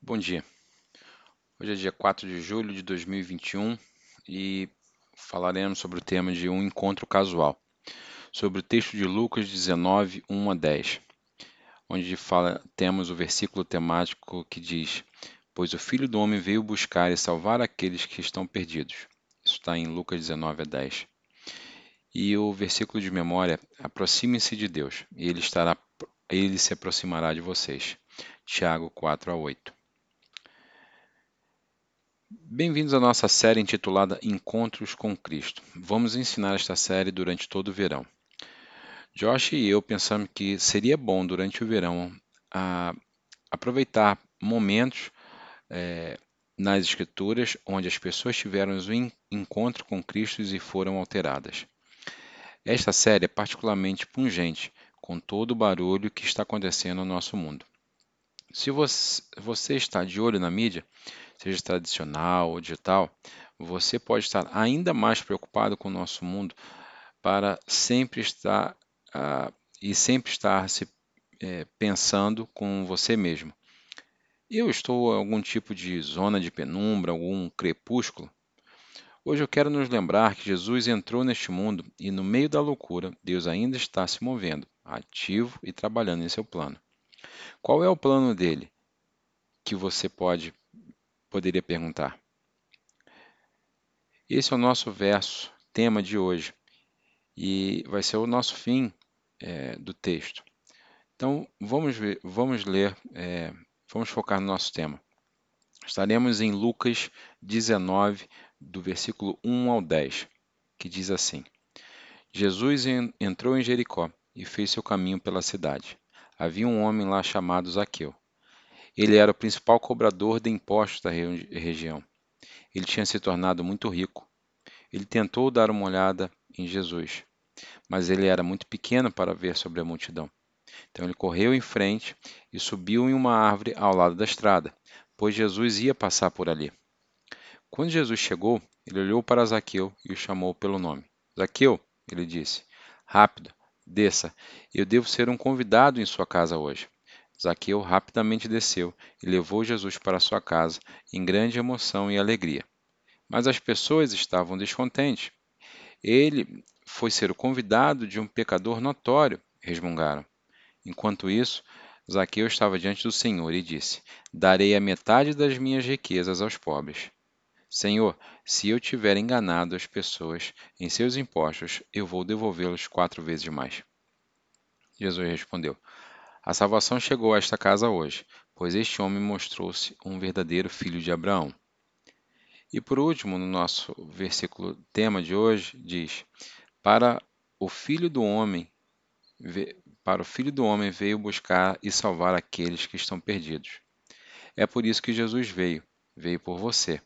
Bom dia. Hoje é dia 4 de julho de 2021 e falaremos sobre o tema de um encontro casual, sobre o texto de Lucas 19, 1 a 10, onde fala, temos o versículo temático que diz: Pois o Filho do Homem veio buscar e salvar aqueles que estão perdidos. Isso está em Lucas 19 a 10. E o versículo de memória: Aproxime-se de Deus, e ele, estará, ele se aproximará de vocês. Tiago 4 a 8. Bem-vindos à nossa série intitulada Encontros com Cristo. Vamos ensinar esta série durante todo o verão. Josh e eu pensamos que seria bom durante o verão a, aproveitar momentos é, nas Escrituras onde as pessoas tiveram um encontro com Cristo e foram alteradas. Esta série é particularmente pungente com todo o barulho que está acontecendo no nosso mundo. Se você, você está de olho na mídia, seja tradicional ou digital, você pode estar ainda mais preocupado com o nosso mundo para sempre estar uh, e sempre estar se é, pensando com você mesmo. Eu estou em algum tipo de zona de penumbra, algum crepúsculo? Hoje eu quero nos lembrar que Jesus entrou neste mundo e, no meio da loucura, Deus ainda está se movendo, ativo e trabalhando em seu plano. Qual é o plano dele? Que você pode poderia perguntar. Esse é o nosso verso, tema de hoje, e vai ser o nosso fim é, do texto. Então, vamos, ver, vamos ler, é, vamos focar no nosso tema. Estaremos em Lucas 19, do versículo 1 ao 10, que diz assim: Jesus entrou em Jericó e fez seu caminho pela cidade. Havia um homem lá chamado Zaqueu. Ele era o principal cobrador de impostos da região. Ele tinha se tornado muito rico. Ele tentou dar uma olhada em Jesus, mas ele era muito pequeno para ver sobre a multidão. Então ele correu em frente e subiu em uma árvore ao lado da estrada, pois Jesus ia passar por ali. Quando Jesus chegou, ele olhou para Zaqueu e o chamou pelo nome. Zaqueu, ele disse, rápido, desça, eu devo ser um convidado em sua casa hoje. Zaqueu rapidamente desceu e levou Jesus para sua casa, em grande emoção e alegria. Mas as pessoas estavam descontentes. Ele foi ser o convidado de um pecador notório, resmungaram. Enquanto isso, Zaqueu estava diante do Senhor e disse: Darei a metade das minhas riquezas aos pobres. Senhor, se eu tiver enganado as pessoas em seus impostos, eu vou devolvê-los quatro vezes mais. Jesus respondeu: a salvação chegou a esta casa hoje, pois este homem mostrou-se um verdadeiro filho de Abraão. E por último, no nosso versículo tema de hoje, diz: Para o filho do homem, para o filho do homem veio buscar e salvar aqueles que estão perdidos. É por isso que Jesus veio, veio por você.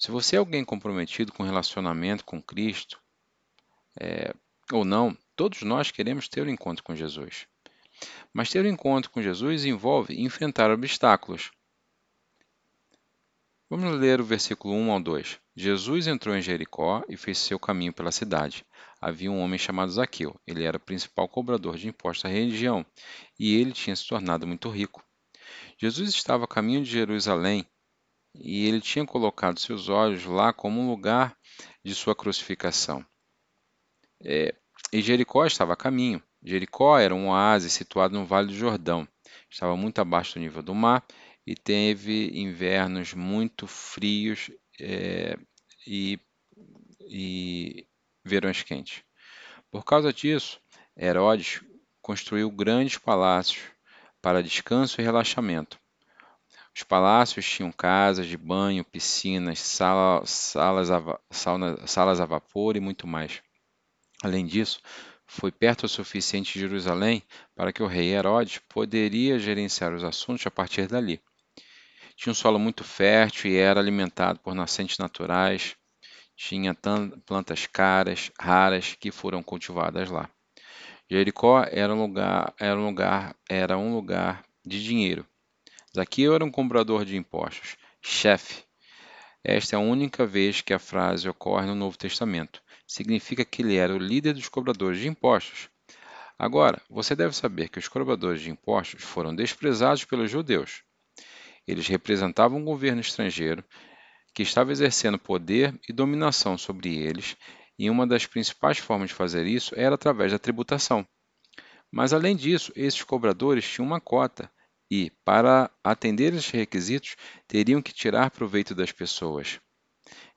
Se você é alguém comprometido com relacionamento com Cristo, é, ou não, todos nós queremos ter o um encontro com Jesus. Mas ter um encontro com Jesus envolve enfrentar obstáculos. Vamos ler o versículo 1 ao 2. Jesus entrou em Jericó e fez seu caminho pela cidade. Havia um homem chamado Zaqueu. Ele era o principal cobrador de impostos da região e ele tinha se tornado muito rico. Jesus estava a caminho de Jerusalém e ele tinha colocado seus olhos lá como um lugar de sua crucificação. É, e Jericó estava a caminho. Jericó era um oásis situado no Vale do Jordão. Estava muito abaixo do nível do mar e teve invernos muito frios é, e, e verões quentes. Por causa disso, Herodes construiu grandes palácios para descanso e relaxamento. Os palácios tinham casas de banho, piscinas, sala, salas, a, sauna, salas a vapor e muito mais. Além disso, foi perto o suficiente de Jerusalém para que o rei Herodes poderia gerenciar os assuntos a partir dali. Tinha um solo muito fértil e era alimentado por nascentes naturais. Tinha plantas caras, raras, que foram cultivadas lá. Jericó era um lugar, era um lugar, era um lugar de dinheiro. Zaqueu era um comprador de impostos, chefe. Esta é a única vez que a frase ocorre no Novo Testamento significa que ele era o líder dos cobradores de impostos. Agora, você deve saber que os cobradores de impostos foram desprezados pelos judeus. Eles representavam um governo estrangeiro que estava exercendo poder e dominação sobre eles, e uma das principais formas de fazer isso era através da tributação. Mas, além disso, esses cobradores tinham uma cota e, para atender esses requisitos, teriam que tirar proveito das pessoas.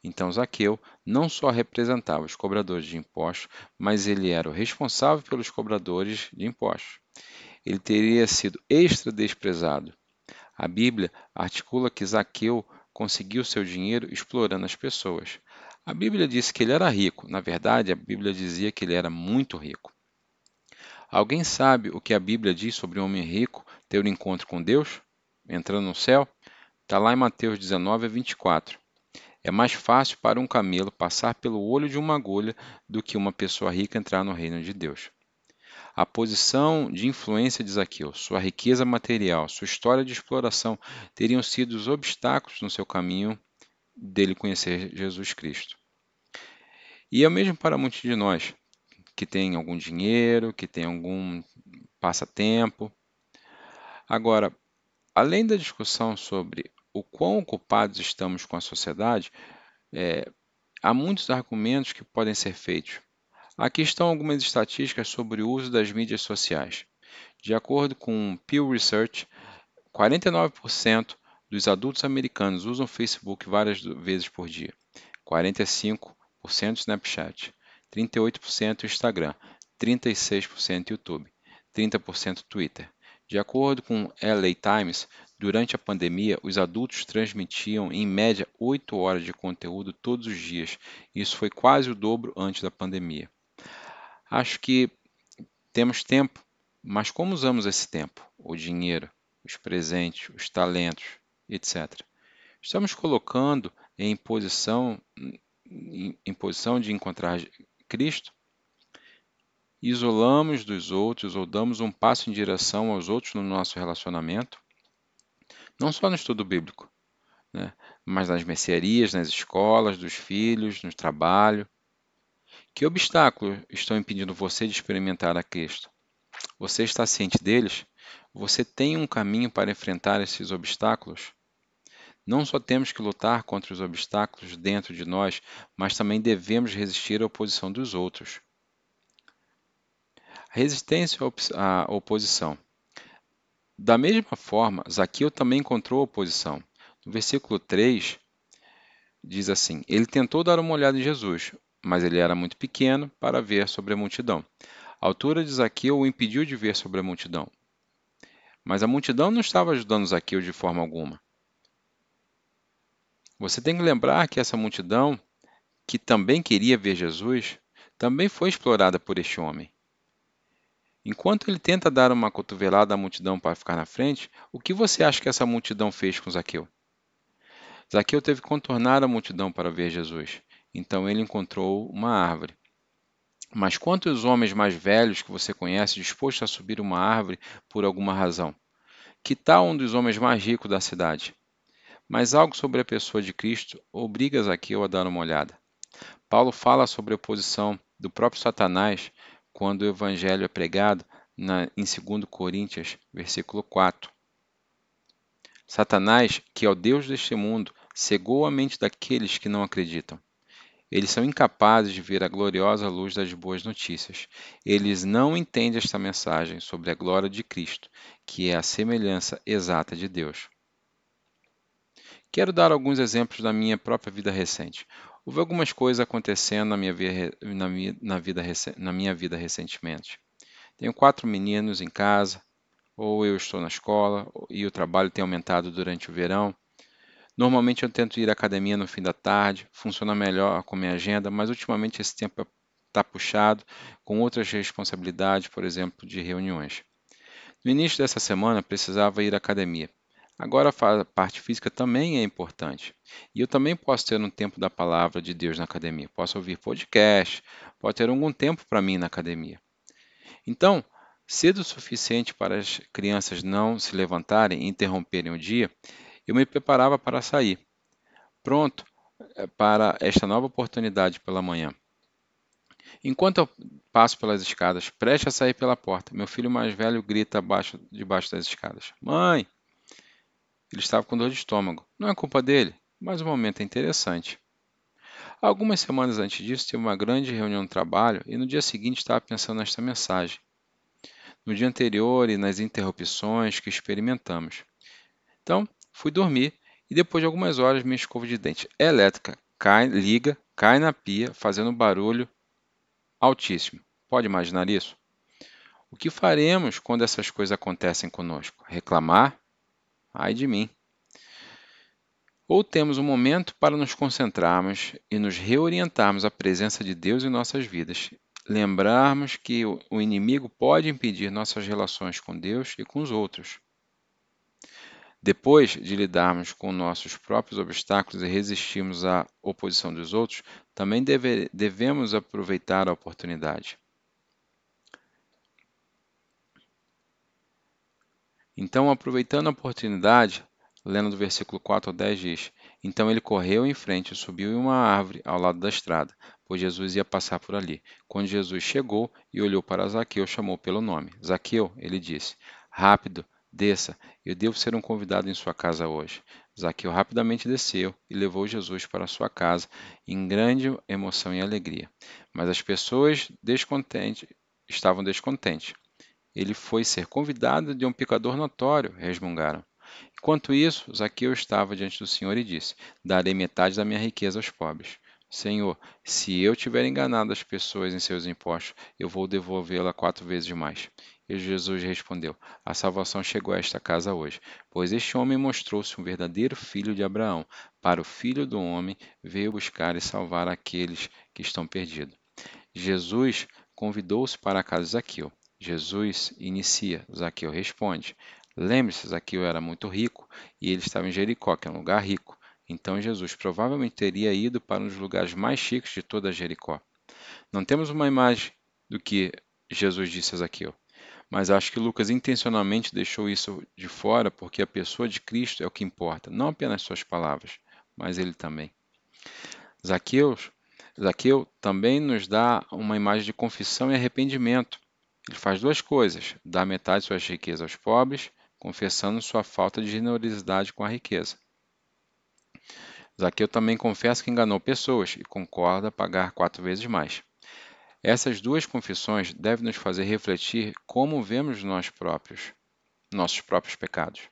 Então, Zaqueu não só representava os cobradores de impostos, mas ele era o responsável pelos cobradores de impostos. Ele teria sido extra desprezado. A Bíblia articula que Zaqueu conseguiu seu dinheiro explorando as pessoas. A Bíblia disse que ele era rico, na verdade, a Bíblia dizia que ele era muito rico. Alguém sabe o que a Bíblia diz sobre um homem rico ter um encontro com Deus? Entrando no céu? Está lá em Mateus 19, 24. É mais fácil para um camelo passar pelo olho de uma agulha do que uma pessoa rica entrar no reino de Deus. A posição de influência de Zaqueu, sua riqueza material, sua história de exploração teriam sido os obstáculos no seu caminho dele conhecer Jesus Cristo. E é o mesmo para muitos de nós, que têm algum dinheiro, que têm algum passatempo. Agora, além da discussão sobre o quão ocupados estamos com a sociedade, é, há muitos argumentos que podem ser feitos. Aqui estão algumas estatísticas sobre o uso das mídias sociais. De acordo com Pew Research, 49% dos adultos americanos usam Facebook várias vezes por dia, 45% Snapchat, 38% Instagram, 36% YouTube, 30% Twitter. De acordo com LA Times, durante a pandemia, os adultos transmitiam em média 8 horas de conteúdo todos os dias. Isso foi quase o dobro antes da pandemia. Acho que temos tempo, mas como usamos esse tempo? O dinheiro, os presentes, os talentos, etc. Estamos colocando em posição, em, em posição de encontrar Cristo? Isolamos dos outros ou damos um passo em direção aos outros no nosso relacionamento? Não só no estudo bíblico, né? mas nas mercearias, nas escolas, dos filhos, no trabalho, que obstáculos estão impedindo você de experimentar a Cristo? Você está ciente deles? Você tem um caminho para enfrentar esses obstáculos? Não só temos que lutar contra os obstáculos dentro de nós, mas também devemos resistir à oposição dos outros. Resistência à oposição. Da mesma forma, Zaqueu também encontrou oposição. No versículo 3, diz assim: Ele tentou dar uma olhada em Jesus, mas ele era muito pequeno para ver sobre a multidão. A altura de Zaqueu o impediu de ver sobre a multidão. Mas a multidão não estava ajudando Zaqueu de forma alguma. Você tem que lembrar que essa multidão, que também queria ver Jesus, também foi explorada por este homem. Enquanto ele tenta dar uma cotovelada à multidão para ficar na frente, o que você acha que essa multidão fez com Zaqueu? Zaqueu teve que contornar a multidão para ver Jesus. Então ele encontrou uma árvore. Mas quantos homens mais velhos que você conhece dispostos a subir uma árvore por alguma razão? Que tal um dos homens mais ricos da cidade? Mas algo sobre a pessoa de Cristo obriga Zaqueu a dar uma olhada. Paulo fala sobre a oposição do próprio Satanás quando o evangelho é pregado na, em 2 Coríntios, versículo 4. Satanás, que é o Deus deste mundo, cegou a mente daqueles que não acreditam. Eles são incapazes de ver a gloriosa luz das boas notícias. Eles não entendem esta mensagem sobre a glória de Cristo, que é a semelhança exata de Deus. Quero dar alguns exemplos da minha própria vida recente. Houve algumas coisas acontecendo na minha, na minha, na vida, na minha vida recentemente. Tenho quatro meninos em casa, ou eu estou na escola, e o trabalho tem aumentado durante o verão. Normalmente eu tento ir à academia no fim da tarde, funciona melhor com minha agenda, mas ultimamente esse tempo está puxado com outras responsabilidades, por exemplo, de reuniões. No início dessa semana precisava ir à academia. Agora a parte física também é importante. E eu também posso ter um tempo da palavra de Deus na academia. Posso ouvir podcast, pode ter algum tempo para mim na academia. Então, cedo o suficiente para as crianças não se levantarem e interromperem o dia, eu me preparava para sair, pronto eh, para esta nova oportunidade pela manhã. Enquanto eu passo pelas escadas, preste a sair pela porta, meu filho mais velho grita abaixo, debaixo das escadas: Mãe! Ele estava com dor de estômago. Não é culpa dele, mas o momento é interessante. Algumas semanas antes disso, tive uma grande reunião de trabalho e no dia seguinte estava pensando nesta mensagem. No dia anterior e nas interrupções que experimentamos. Então, fui dormir e depois de algumas horas minha escova de dente elétrica cai, liga, cai na pia, fazendo barulho altíssimo. Pode imaginar isso? O que faremos quando essas coisas acontecem conosco? Reclamar? Ai de mim. Ou temos um momento para nos concentrarmos e nos reorientarmos à presença de Deus em nossas vidas. Lembrarmos que o inimigo pode impedir nossas relações com Deus e com os outros. Depois de lidarmos com nossos próprios obstáculos e resistirmos à oposição dos outros, também deve, devemos aproveitar a oportunidade. Então, aproveitando a oportunidade, lendo do versículo 4 ao 10 diz: Então ele correu em frente e subiu em uma árvore ao lado da estrada, pois Jesus ia passar por ali. Quando Jesus chegou e olhou para Zaqueu, chamou pelo nome. Zaqueu, ele disse: Rápido, desça, eu devo ser um convidado em sua casa hoje. Zaqueu rapidamente desceu e levou Jesus para sua casa em grande emoção e alegria. Mas as pessoas descontentes estavam descontentes ele foi ser convidado de um pecador notório, resmungaram. Enquanto isso, Zaqueu estava diante do Senhor e disse: Darei metade da minha riqueza aos pobres. Senhor, se eu tiver enganado as pessoas em seus impostos, eu vou devolvê-la quatro vezes mais. E Jesus respondeu: A salvação chegou a esta casa hoje, pois este homem mostrou-se um verdadeiro filho de Abraão. Para o filho do homem veio buscar e salvar aqueles que estão perdidos. Jesus convidou-se para a casa de Zaqueu. Jesus inicia, Zaqueu responde. Lembre-se, Zaqueu era muito rico e ele estava em Jericó, que é um lugar rico. Então Jesus provavelmente teria ido para um dos lugares mais chiques de toda Jericó. Não temos uma imagem do que Jesus disse a Zaqueu, mas acho que Lucas intencionalmente deixou isso de fora porque a pessoa de Cristo é o que importa, não apenas suas palavras, mas ele também. Zaqueu, Zaqueu também nos dá uma imagem de confissão e arrependimento. Ele faz duas coisas: dá metade de suas riquezas aos pobres, confessando sua falta de generosidade com a riqueza. Zaqueu também confessa que enganou pessoas e concorda pagar quatro vezes mais. Essas duas confissões devem nos fazer refletir como vemos nós próprios, nossos próprios pecados.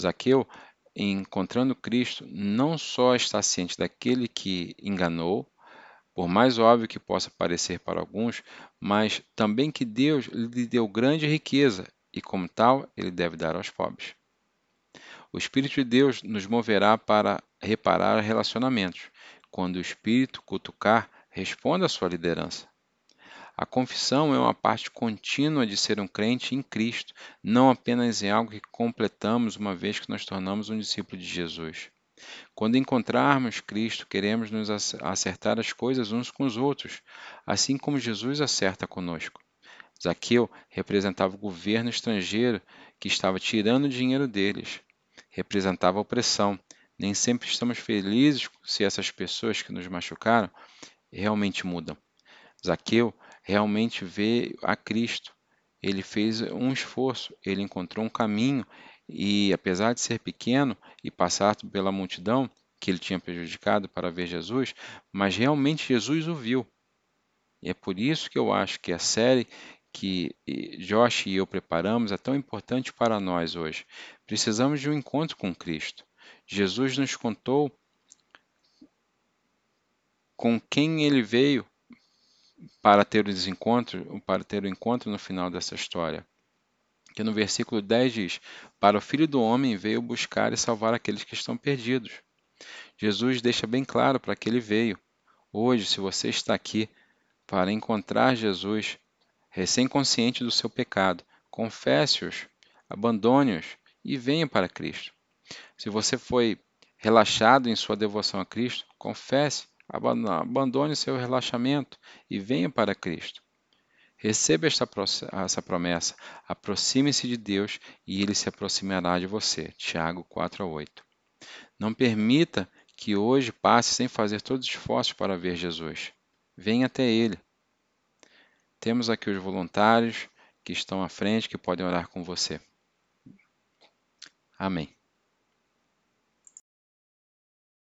Zaqueu, encontrando Cristo, não só está ciente daquele que enganou, por mais óbvio que possa parecer para alguns, mas também que Deus lhe deu grande riqueza e, como tal, ele deve dar aos pobres. O Espírito de Deus nos moverá para reparar relacionamentos. Quando o Espírito cutucar, responda à sua liderança. A confissão é uma parte contínua de ser um crente em Cristo, não apenas em algo que completamos uma vez que nos tornamos um discípulo de Jesus. Quando encontrarmos Cristo, queremos nos acertar as coisas uns com os outros, assim como Jesus acerta conosco. Zaqueu representava o governo estrangeiro que estava tirando o dinheiro deles. Representava a opressão. Nem sempre estamos felizes se essas pessoas que nos machucaram realmente mudam. Zaqueu realmente vê a Cristo. Ele fez um esforço, ele encontrou um caminho e, apesar de ser pequeno e passar pela multidão que ele tinha prejudicado para ver Jesus, mas realmente Jesus o viu. E é por isso que eu acho que a série que Josh e eu preparamos é tão importante para nós hoje. Precisamos de um encontro com Cristo. Jesus nos contou com quem ele veio para ter para ter o encontro no final dessa história que no versículo 10 diz: Para o filho do homem veio buscar e salvar aqueles que estão perdidos. Jesus deixa bem claro para que ele veio. Hoje, se você está aqui para encontrar Jesus, recém-consciente do seu pecado, confesse-os, abandone-os e venha para Cristo. Se você foi relaxado em sua devoção a Cristo, confesse, abandone seu relaxamento e venha para Cristo. Receba esta, essa promessa, aproxime-se de Deus e ele se aproximará de você. Tiago 4 a 8. Não permita que hoje passe sem fazer todos os esforços para ver Jesus. Venha até ele. Temos aqui os voluntários que estão à frente, que podem orar com você. Amém.